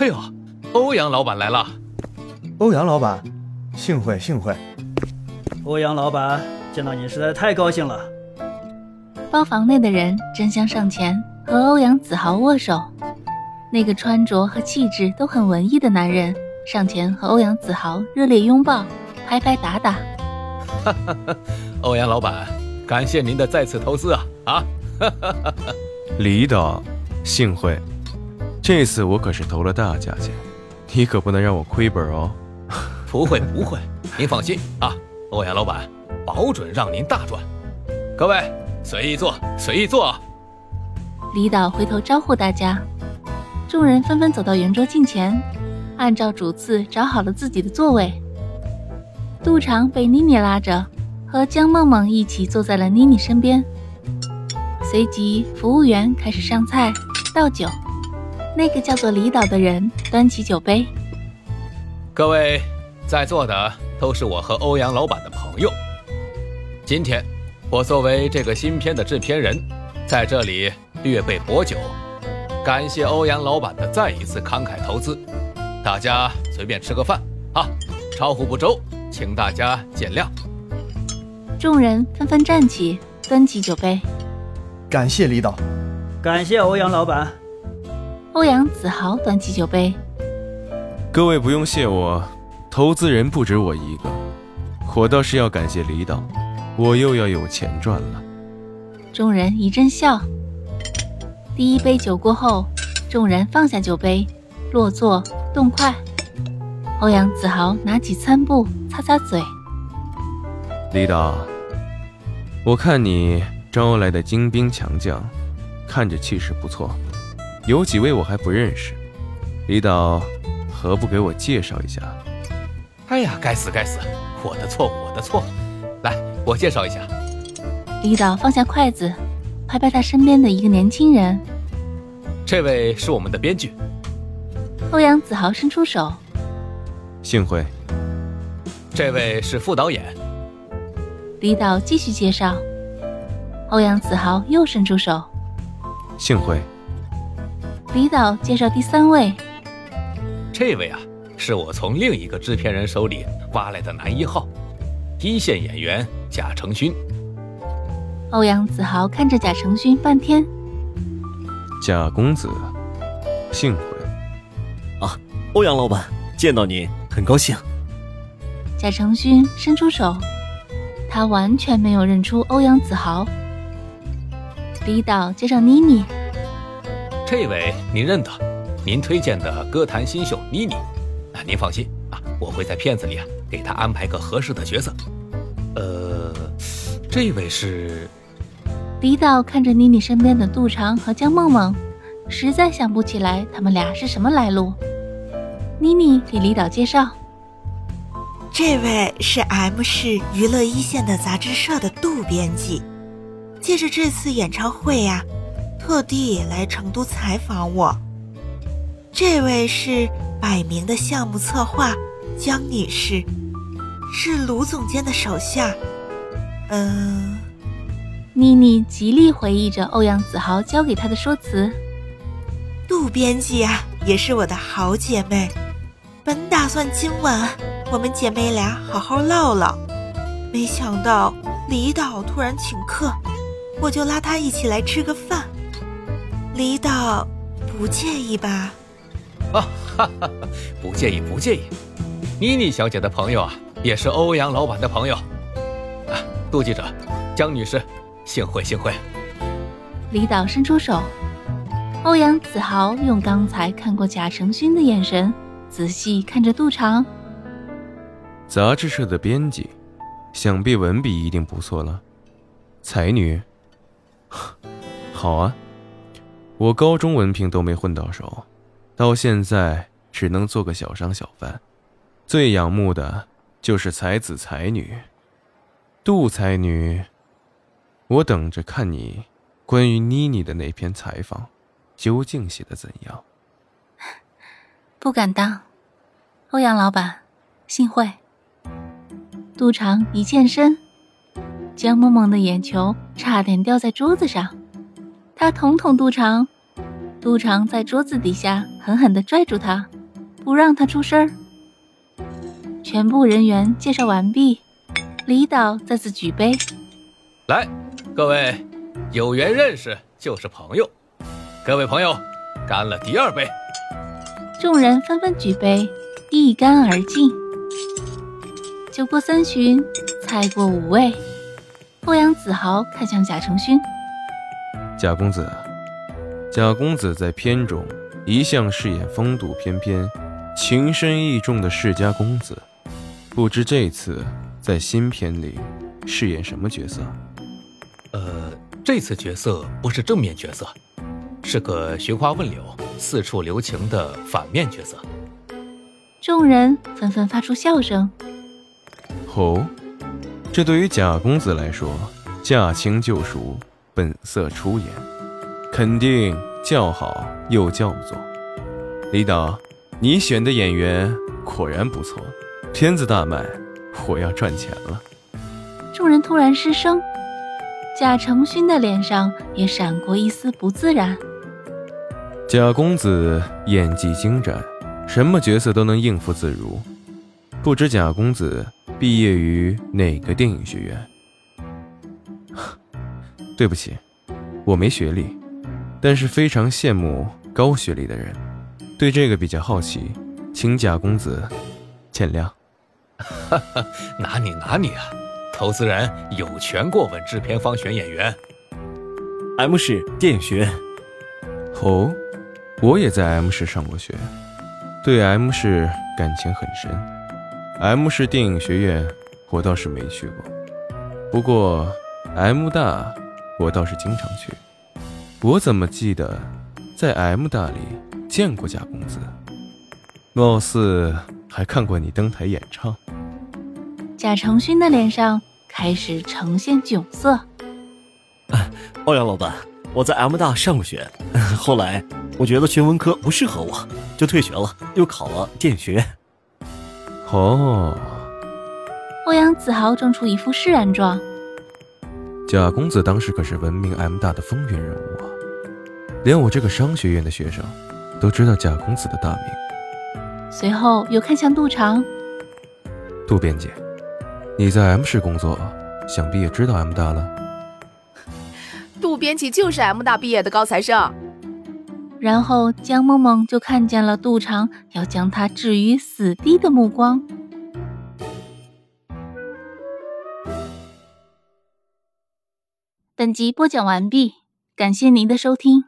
哎呦，欧阳老板来了！欧阳老板，幸会幸会。欧阳老板，见到你实在太高兴了。包房内的人争相上前和欧阳子豪握手。那个穿着和气质都很文艺的男人上前和欧阳子豪热烈拥抱，拍拍打打。哈哈，欧阳老板，感谢您的再次投资啊啊！李导，幸会。这次我可是投了大价钱，你可不能让我亏本哦。不会不会，您放心啊，欧阳老板保准让您大赚。各位随意坐，随意坐。李导回头招呼大家，众人纷纷走到圆桌近前，按照主次找好了自己的座位。杜长被妮妮拉着，和江梦梦一起坐在了妮妮身边。随即，服务员开始上菜倒酒。那个叫做李导的人端起酒杯，各位在座的都是我和欧阳老板的朋友。今天我作为这个新片的制片人，在这里略备薄酒，感谢欧阳老板的再一次慷慨投资。大家随便吃个饭啊，招呼不周，请大家见谅。众人纷纷站起，端起酒杯，感谢李导，感谢欧阳老板。欧阳子豪端起酒杯，各位不用谢我，投资人不止我一个，我倒是要感谢李导，我又要有钱赚了。众人一阵笑。第一杯酒过后，众人放下酒杯，落座动筷。欧阳子豪拿起餐布擦擦嘴。李导，我看你招来的精兵强将，看着气势不错。有几位我还不认识，李导，何不给我介绍一下？哎呀，该死该死，我的错我的错，来，我介绍一下。李导放下筷子，拍拍他身边的一个年轻人。这位是我们的编剧。欧阳子豪伸出手。幸会。这位是副导演。李导继续介绍。欧阳子豪又伸出手。幸会。李导介绍第三位，这位啊，是我从另一个制片人手里挖来的男一号，一线演员贾承勋。欧阳子豪看着贾承勋半天，贾公子，幸会。啊，欧阳老板，见到您很高兴。贾承勋伸出手，他完全没有认出欧阳子豪。李导介绍妮妮。这位您认得，您推荐的歌坛新秀妮妮，啊，您放心啊，我会在片子里啊给她安排个合适的角色。呃，这位是李导看着妮妮身边的杜长和江梦梦，实在想不起来他们俩是什么来路。妮妮给李导介绍，这位是 M 市娱乐一线的杂志社的杜编辑，借着这次演唱会呀。特地来成都采访我。这位是百名的项目策划江女士，是卢总监的手下。嗯，妮妮极力回忆着欧阳子豪教给她的说辞。杜编辑啊，也是我的好姐妹。本打算今晚我们姐妹俩好好唠唠，没想到李导突然请客，我就拉他一起来吃个饭。李导，不介意吧？啊哈哈，不介意，不介意。妮妮小姐的朋友啊，也是欧阳老板的朋友。啊，杜记者，江女士，幸会幸会。李导伸出手，欧阳子豪用刚才看过贾成勋的眼神，仔细看着杜长。杂志社的编辑，想必文笔一定不错了。才女，好啊。我高中文凭都没混到手，到现在只能做个小商小贩，最仰慕的就是才子才女。杜才女，我等着看你关于妮妮的那篇采访，究竟写的怎样？不敢当，欧阳老板，幸会。杜长一欠身，江梦梦的眼球差点掉在桌子上，他捅捅杜长，杜长在桌子底下狠狠地拽住他，不让他出声儿。全部人员介绍完毕，李导再次举杯，来，各位，有缘认识就是朋友，各位朋友，干了第二杯。众人纷纷举杯，一干而尽。酒过三巡，菜过五味，欧阳子豪看向贾承勋：“贾公子，贾公子在片中一向饰演风度翩翩、情深意重的世家公子，不知这次在新片里饰演什么角色？”“呃，这次角色不是正面角色，是个寻花问柳、四处留情的反面角色。”众人纷纷发出笑声。哦，这对于贾公子来说，驾轻就熟，本色出演，肯定叫好又叫座。李导，你选的演员果然不错，片子大卖，我要赚钱了。众人突然失声，贾承勋的脸上也闪过一丝不自然。贾公子演技精湛，什么角色都能应付自如。不知贾公子毕业于哪个电影学院？对不起，我没学历，但是非常羡慕高学历的人，对这个比较好奇，请贾公子见谅。哈哈，拿你拿你啊！投资人有权过问制片方选演员。M 市电影学院。哦，我也在 M 市上过学，对 M 市感情很深。M 市电影学院，我倒是没去过。不过，M 大，我倒是经常去。我怎么记得在 M 大里见过贾公子？貌似还看过你登台演唱。贾承勋的脸上开始呈现窘色。欧阳老板，我在 M 大上过学，后来我觉得学文科不适合我，就退学了，又考了电影学院。哦，欧阳子豪装出一副释然状。贾公子当时可是闻名 M 大的风云人物啊，连我这个商学院的学生都知道贾公子的大名。随后又看向杜长，杜编辑，你在 M 市工作，想必也知道 M 大了。杜编辑就是 M 大毕业的高材生。然后江梦梦就看见了杜长要将他置于死地的目光。本集播讲完毕，感谢您的收听。